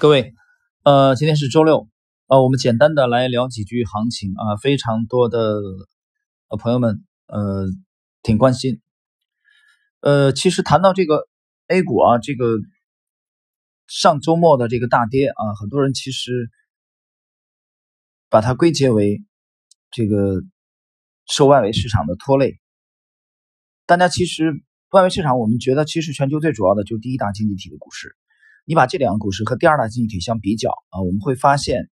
各位，呃，今天是周六，呃，我们简单的来聊几句行情啊，非常多的呃朋友们呃挺关心，呃，其实谈到这个 A 股啊，这个上周末的这个大跌啊，很多人其实把它归结为这个受外围市场的拖累。大家其实外围市场，我们觉得其实全球最主要的就是第一大经济体的股市。你把这两个股市和第二大经济体相比较啊，我们会发现，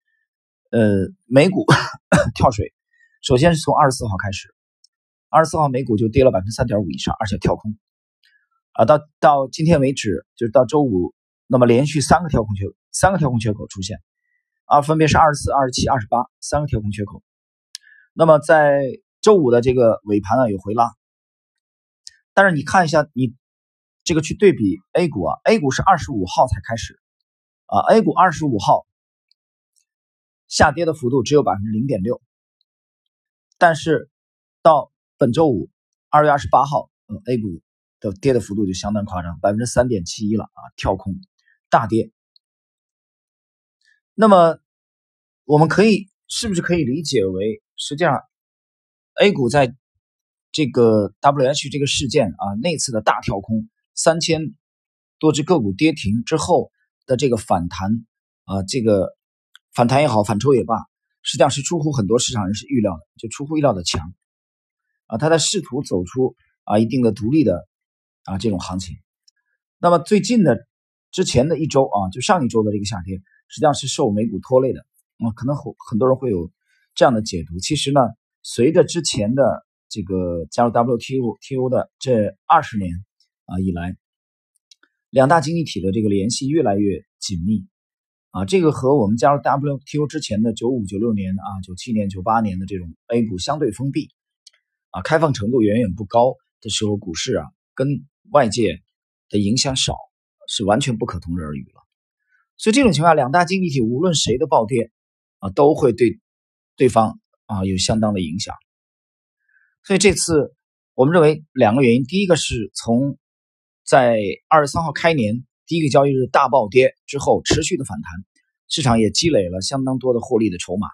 呃，美股 跳水，首先是从二十四号开始，二十四号美股就跌了百分之三点五以上，而且跳空，啊，到到今天为止，就是到周五，那么连续三个跳空缺，三个跳空缺口出现，啊，分别是二十四、二十七、二十八三个跳空缺口，那么在周五的这个尾盘呢有回拉，但是你看一下你。这个去对比 A 股啊，A 股是二十五号才开始，啊，A 股二十五号下跌的幅度只有百分之零点六，但是到本周五二月二十八号，嗯，A 股的跌的幅度就相当夸张，百分之三点七一了啊，跳空大跌。那么我们可以是不是可以理解为，实际上 A 股在这个 WH 这个事件啊那次的大跳空？三千多只个股跌停之后的这个反弹啊，这个反弹也好，反抽也罢，实际上是出乎很多市场人士预料的，就出乎意料的强啊，他在试图走出啊一定的独立的啊这种行情。那么最近的之前的一周啊，就上一周的这个下跌，实际上是受美股拖累的啊，可能很很多人会有这样的解读。其实呢，随着之前的这个加入 WTO 的这二十年。啊，以来，两大经济体的这个联系越来越紧密，啊，这个和我们加入 WTO 之前的九五、九六年啊、九七年、九八年的这种 A 股相对封闭，啊，开放程度远远不高的时候，股市啊跟外界的影响少，是完全不可同日而语了。所以这种情况下，两大经济体无论谁的暴跌啊，都会对对方啊有相当的影响。所以这次我们认为两个原因，第一个是从在二十三号开年第一个交易日大暴跌之后，持续的反弹，市场也积累了相当多的获利的筹码，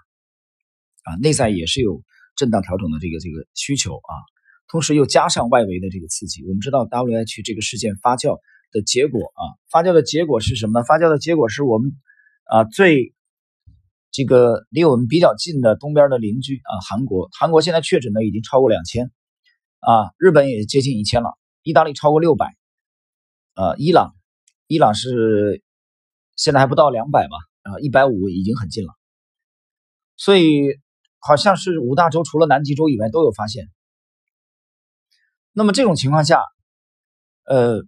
啊，内在也是有震荡调整的这个这个需求啊，同时又加上外围的这个刺激，我们知道 W H 这个事件发酵的结果啊，发酵的结果是什么呢？发酵的结果是我们啊最这个离我们比较近的东边的邻居啊，韩国，韩国现在确诊的已经超过两千，啊，日本也接近一千了，意大利超过六百。呃，伊朗，伊朗是现在还不到两百吧？啊，一百五已经很近了。所以好像是五大洲除了南极洲以外都有发现。那么这种情况下，呃，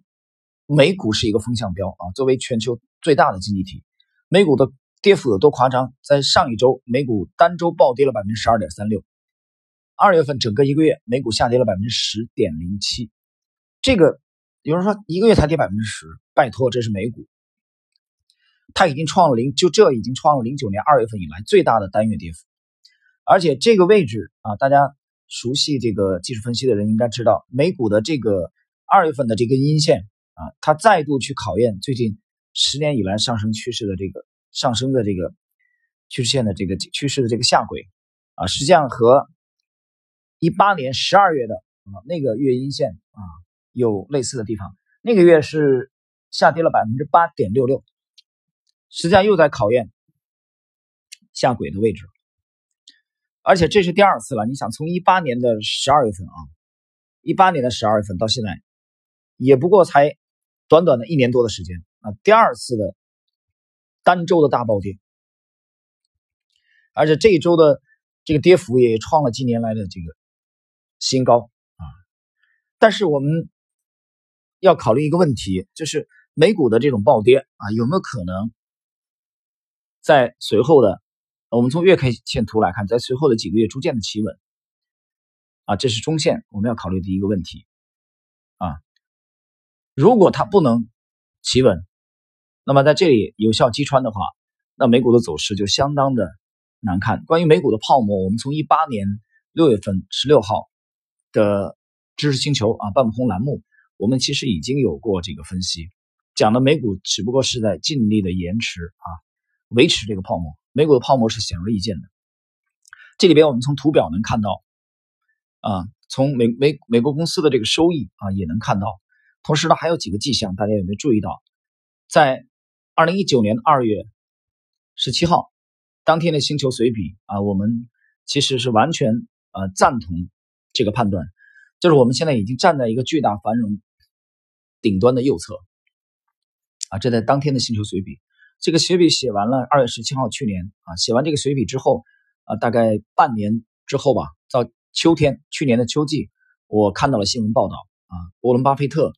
美股是一个风向标啊。作为全球最大的经济体，美股的跌幅有多夸张？在上一周，美股单周暴跌了百分之十二点三六。二月份整个一个月，美股下跌了百分之十点零七。这个。有人说一个月才跌百分之十，拜托，这是美股，它已经创了零，就这已经创了零九年二月份以来最大的单月跌幅，而且这个位置啊，大家熟悉这个技术分析的人应该知道，美股的这个二月份的这根阴线啊，它再度去考验最近十年以来上升趋势的这个上升的这个趋势线的这个趋势的这个下轨啊，实际上和一八年十二月的啊那个月阴线啊。有类似的地方，那个月是下跌了百分之八点六六，实际上又在考验下轨的位置，而且这是第二次了。你想，从一八年的十二月份啊，一八年的十二月份到现在，也不过才短短的一年多的时间啊，第二次的单周的大暴跌，而且这一周的这个跌幅也创了近年来的这个新高啊，但是我们。要考虑一个问题，就是美股的这种暴跌啊，有没有可能在随后的，我们从月 K 线图来看，在随后的几个月逐渐的企稳啊，这是中线我们要考虑的一个问题啊。如果它不能企稳，那么在这里有效击穿的话，那美股的走势就相当的难看。关于美股的泡沫，我们从一八年六月份十六号的知识星球啊半空栏目。我们其实已经有过这个分析，讲的美股只不过是在尽力的延迟啊，维持这个泡沫。美股的泡沫是显而易见的。这里边我们从图表能看到，啊，从美美美国公司的这个收益啊也能看到。同时呢，还有几个迹象，大家有没有注意到？在二零一九年二月十七号当天的星球随笔啊，我们其实是完全呃赞同这个判断，就是我们现在已经站在一个巨大繁荣顶端的右侧啊。这在当天的星球随笔，这个随笔写完了二月十七号去年啊，写完这个随笔之后啊，大概半年之后吧，到秋天去年的秋季，我看到了新闻报道啊，沃伦巴菲特。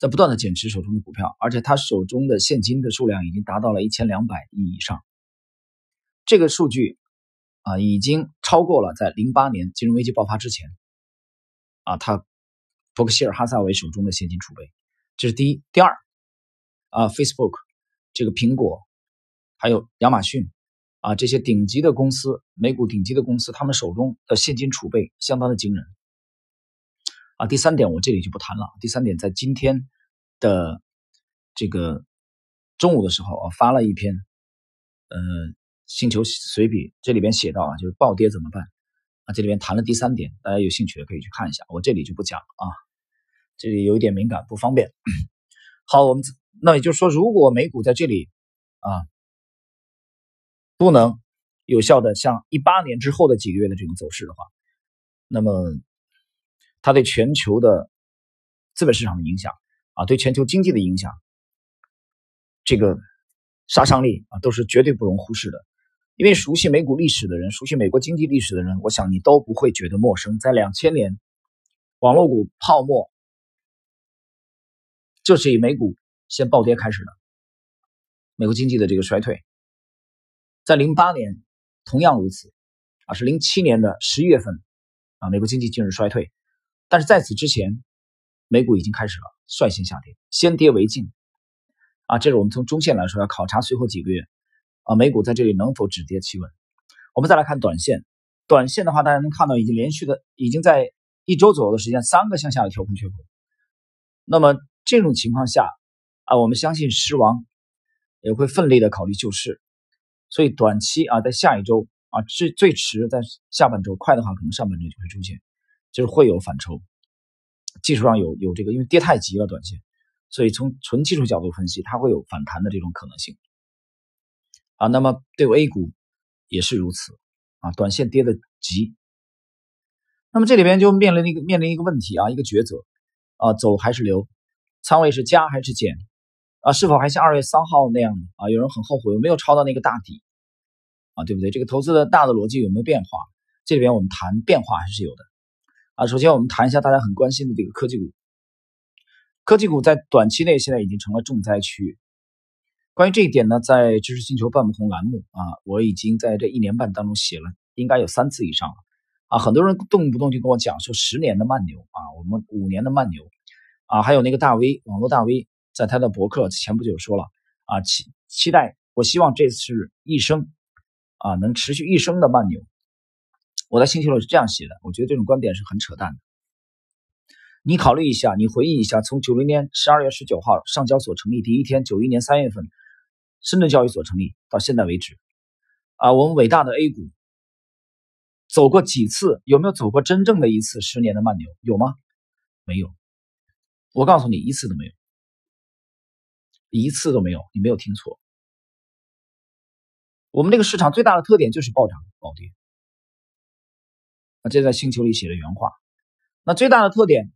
在不断的减持手中的股票，而且他手中的现金的数量已经达到了一千两百亿以上。这个数据啊，已经超过了在零八年金融危机爆发之前啊，他伯克希尔哈萨韦手中的现金储备。这是第一，第二啊，Facebook 这个苹果，还有亚马逊啊，这些顶级的公司，美股顶级的公司，他们手中的现金储备相当的惊人。啊，第三点我这里就不谈了。第三点，在今天的这个中午的时候啊，发了一篇呃星球随笔，这里边写到啊，就是暴跌怎么办啊？这里面谈了第三点，大家有兴趣的可以去看一下，我这里就不讲了啊，这里有一点敏感，不方便。好，我们那也就是说，如果美股在这里啊不能有效的像一八年之后的几个月的这种走势的话，那么。它对全球的资本市场的影响啊，对全球经济的影响，这个杀伤力啊，都是绝对不容忽视的。因为熟悉美股历史的人，熟悉美国经济历史的人，我想你都不会觉得陌生。在两千年网络股泡沫，就是以美股先暴跌开始的，美国经济的这个衰退，在零八年同样如此啊，是零七年的十一月份啊，美国经济进入衰退。但是在此之前，美股已经开始了率先下跌，先跌为敬，啊，这是我们从中线来说要考察随后几个月，啊，美股在这里能否止跌企稳？我们再来看短线，短线的话，大家能看到已经连续的已经在一周左右的时间，三个向下的跳空缺口。那么这种情况下，啊，我们相信狮王也会奋力的考虑救市，所以短期啊，在下一周啊，最最迟在下半周，快的话可能上半周就会出现。就是会有反抽，技术上有有这个，因为跌太急了短线，所以从纯技术角度分析，它会有反弹的这种可能性。啊，那么对 A 股也是如此啊，短线跌的急，那么这里边就面临一个面临一个问题啊，一个抉择啊，走还是留，仓位是加还是减啊？是否还像二月三号那样啊？有人很后悔，有没有抄到那个大底啊？对不对？这个投资的大的逻辑有没有变化？这里边我们谈变化还是有的。啊，首先我们谈一下大家很关心的这个科技股。科技股在短期内现在已经成了重灾区。关于这一点呢，在知识星球半不同栏目啊，我已经在这一年半当中写了，应该有三次以上了。啊，很多人动不动就跟我讲说十年的慢牛啊，我们五年的慢牛啊，还有那个大 V 网络大 V 在他的博客前不久说了啊，期期待，我希望这次一生啊能持续一生的慢牛。我在星球里是这样写的，我觉得这种观点是很扯淡的。你考虑一下，你回忆一下，从九零年十二月十九号上交所成立第一天，九一年三月份深圳交易所成立到现在为止，啊，我们伟大的 A 股走过几次？有没有走过真正的一次十年的慢牛？有吗？没有。我告诉你，一次都没有，一次都没有，你没有听错。我们这个市场最大的特点就是暴涨暴跌。那这在星球里写的原话，那最大的特点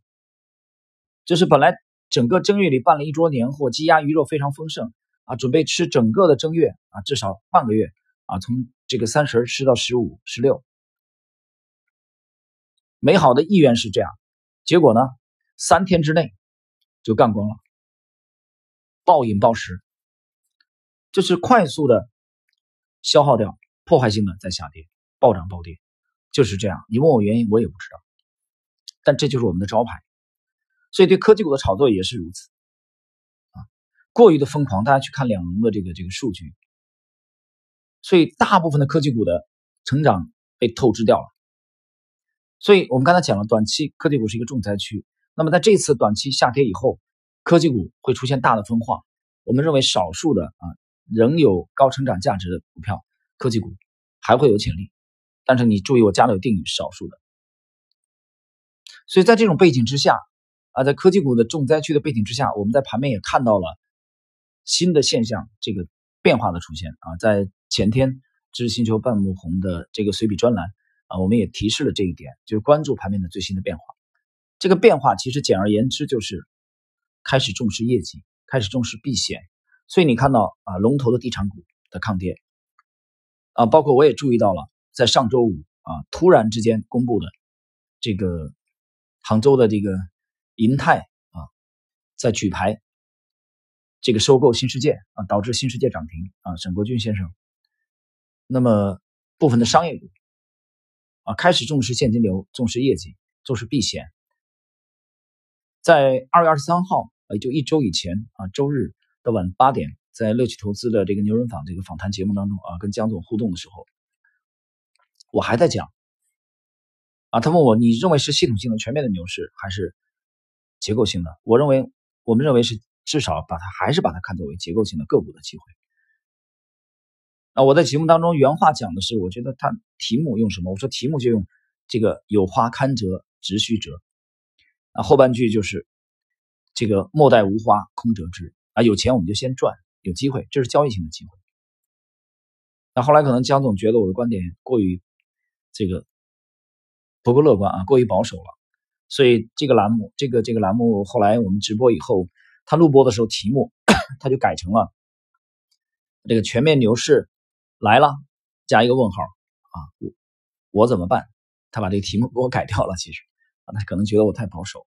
就是本来整个正月里办了一桌年货，鸡鸭鱼肉非常丰盛啊，准备吃整个的正月啊，至少半个月啊，从这个三十吃到十五、十六，美好的意愿是这样，结果呢，三天之内就干光了，暴饮暴食，就是快速的消耗掉，破坏性的在下跌，暴涨暴跌。就是这样，你问我原因，我也不知道，但这就是我们的招牌，所以对科技股的炒作也是如此，过于的疯狂，大家去看两融的这个这个数据，所以大部分的科技股的成长被透支掉了，所以我们刚才讲了，短期科技股是一个重灾区，那么在这次短期下跌以后，科技股会出现大的分化。我们认为少数的啊仍有高成长价值的股票，科技股还会有潜力。但是你注意，我加了有定语，少数的。所以在这种背景之下啊，在科技股的重灾区的背景之下，我们在盘面也看到了新的现象，这个变化的出现啊。在前天知识星球半木红的这个随笔专栏啊，我们也提示了这一点，就是关注盘面的最新的变化。这个变化其实简而言之就是开始重视业绩，开始重视避险。所以你看到啊，龙头的地产股的抗跌啊，包括我也注意到了，在上周五啊，突然之间公布的这个。杭州的这个银泰啊，在举牌这个收购新世界啊，导致新世界涨停啊。沈国军先生，那么部分的商业股啊，开始重视现金流，重视业绩，重视避险。在二月二十三号，也就一周以前啊，周日的晚八点，在乐趣投资的这个牛人坊这个访谈节目当中啊，跟江总互动的时候，我还在讲。啊，他问我，你认为是系统性的全面的牛市，还是结构性的？我认为，我们认为是至少把它还是把它看作为结构性的个股的机会。那，我在节目当中原话讲的是，我觉得它题目用什么？我说题目就用这个“有花堪折直须折”，那，后半句就是这个“莫待无花空折枝”。啊，有钱我们就先赚，有机会，这是交易性的机会。那后来可能江总觉得我的观点过于这个。不够乐观啊，过于保守了，所以这个栏目，这个这个栏目后来我们直播以后，他录播的时候题目他就改成了这个全面牛市来了，加一个问号啊，我我怎么办？他把这个题目给我改掉了，其实啊，他可能觉得我太保守，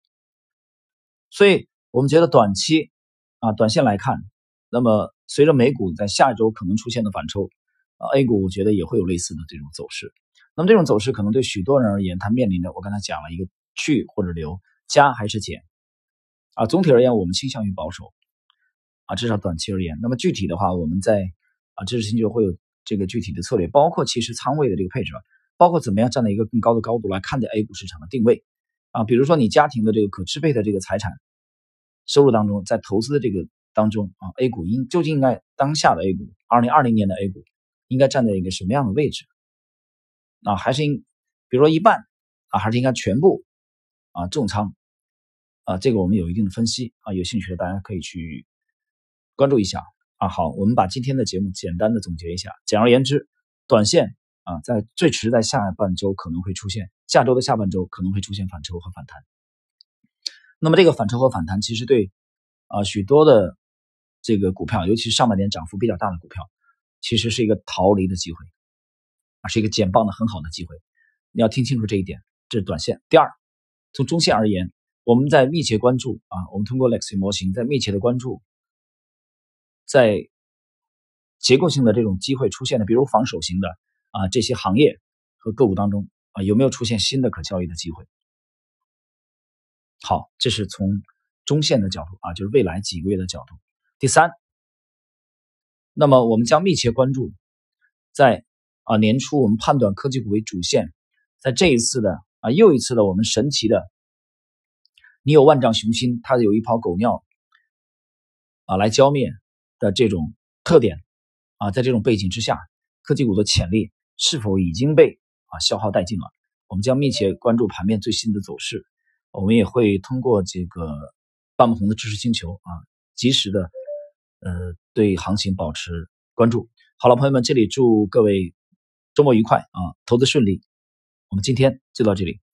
所以我们觉得短期啊，短线来看，那么随着美股在下一周可能出现的反抽啊，A 股我觉得也会有类似的这种走势。那么这种走势可能对许多人而言，他面临着我刚才讲了一个去或者留，加还是减啊？总体而言，我们倾向于保守啊，至少短期而言。那么具体的话，我们在啊知识星球会有这个具体的策略，包括其实仓位的这个配置，包括怎么样站在一个更高的高度来看待 A 股市场的定位啊。比如说你家庭的这个可支配的这个财产收入当中，在投资的这个当中啊，A 股应究竟应该当下的 A 股，二零二零年的 A 股应该站在一个什么样的位置？啊，还是应，比如说一半啊，还是应该全部啊重仓啊，这个我们有一定的分析啊，有兴趣的大家可以去关注一下啊。好，我们把今天的节目简单的总结一下。简而言之，短线啊，在最迟在下半周可能会出现，下周的下半周可能会出现反抽和反弹。那么这个反抽和反弹，其实对啊许多的这个股票，尤其是上半年涨幅比较大的股票，其实是一个逃离的机会啊。是一个减磅的很好的机会，你要听清楚这一点。这是短线。第二，从中线而言，我们在密切关注啊，我们通过 Lexi 模型在密切的关注，在结构性的这种机会出现的，比如防守型的啊这些行业和个股当中啊，有没有出现新的可交易的机会？好，这是从中线的角度啊，就是未来几个月的角度。第三，那么我们将密切关注在。啊，年初我们判断科技股为主线，在这一次的啊又一次的我们神奇的，你有万丈雄心，他有一泡狗尿啊来浇灭的这种特点啊，在这种背景之下，科技股的潜力是否已经被啊消耗殆尽了？我们将密切关注盘面最新的走势，我们也会通过这个半木红的知识星球啊，及时的呃对行情保持关注。好了，朋友们，这里祝各位。周末愉快啊，投资顺利。我们今天就到这里。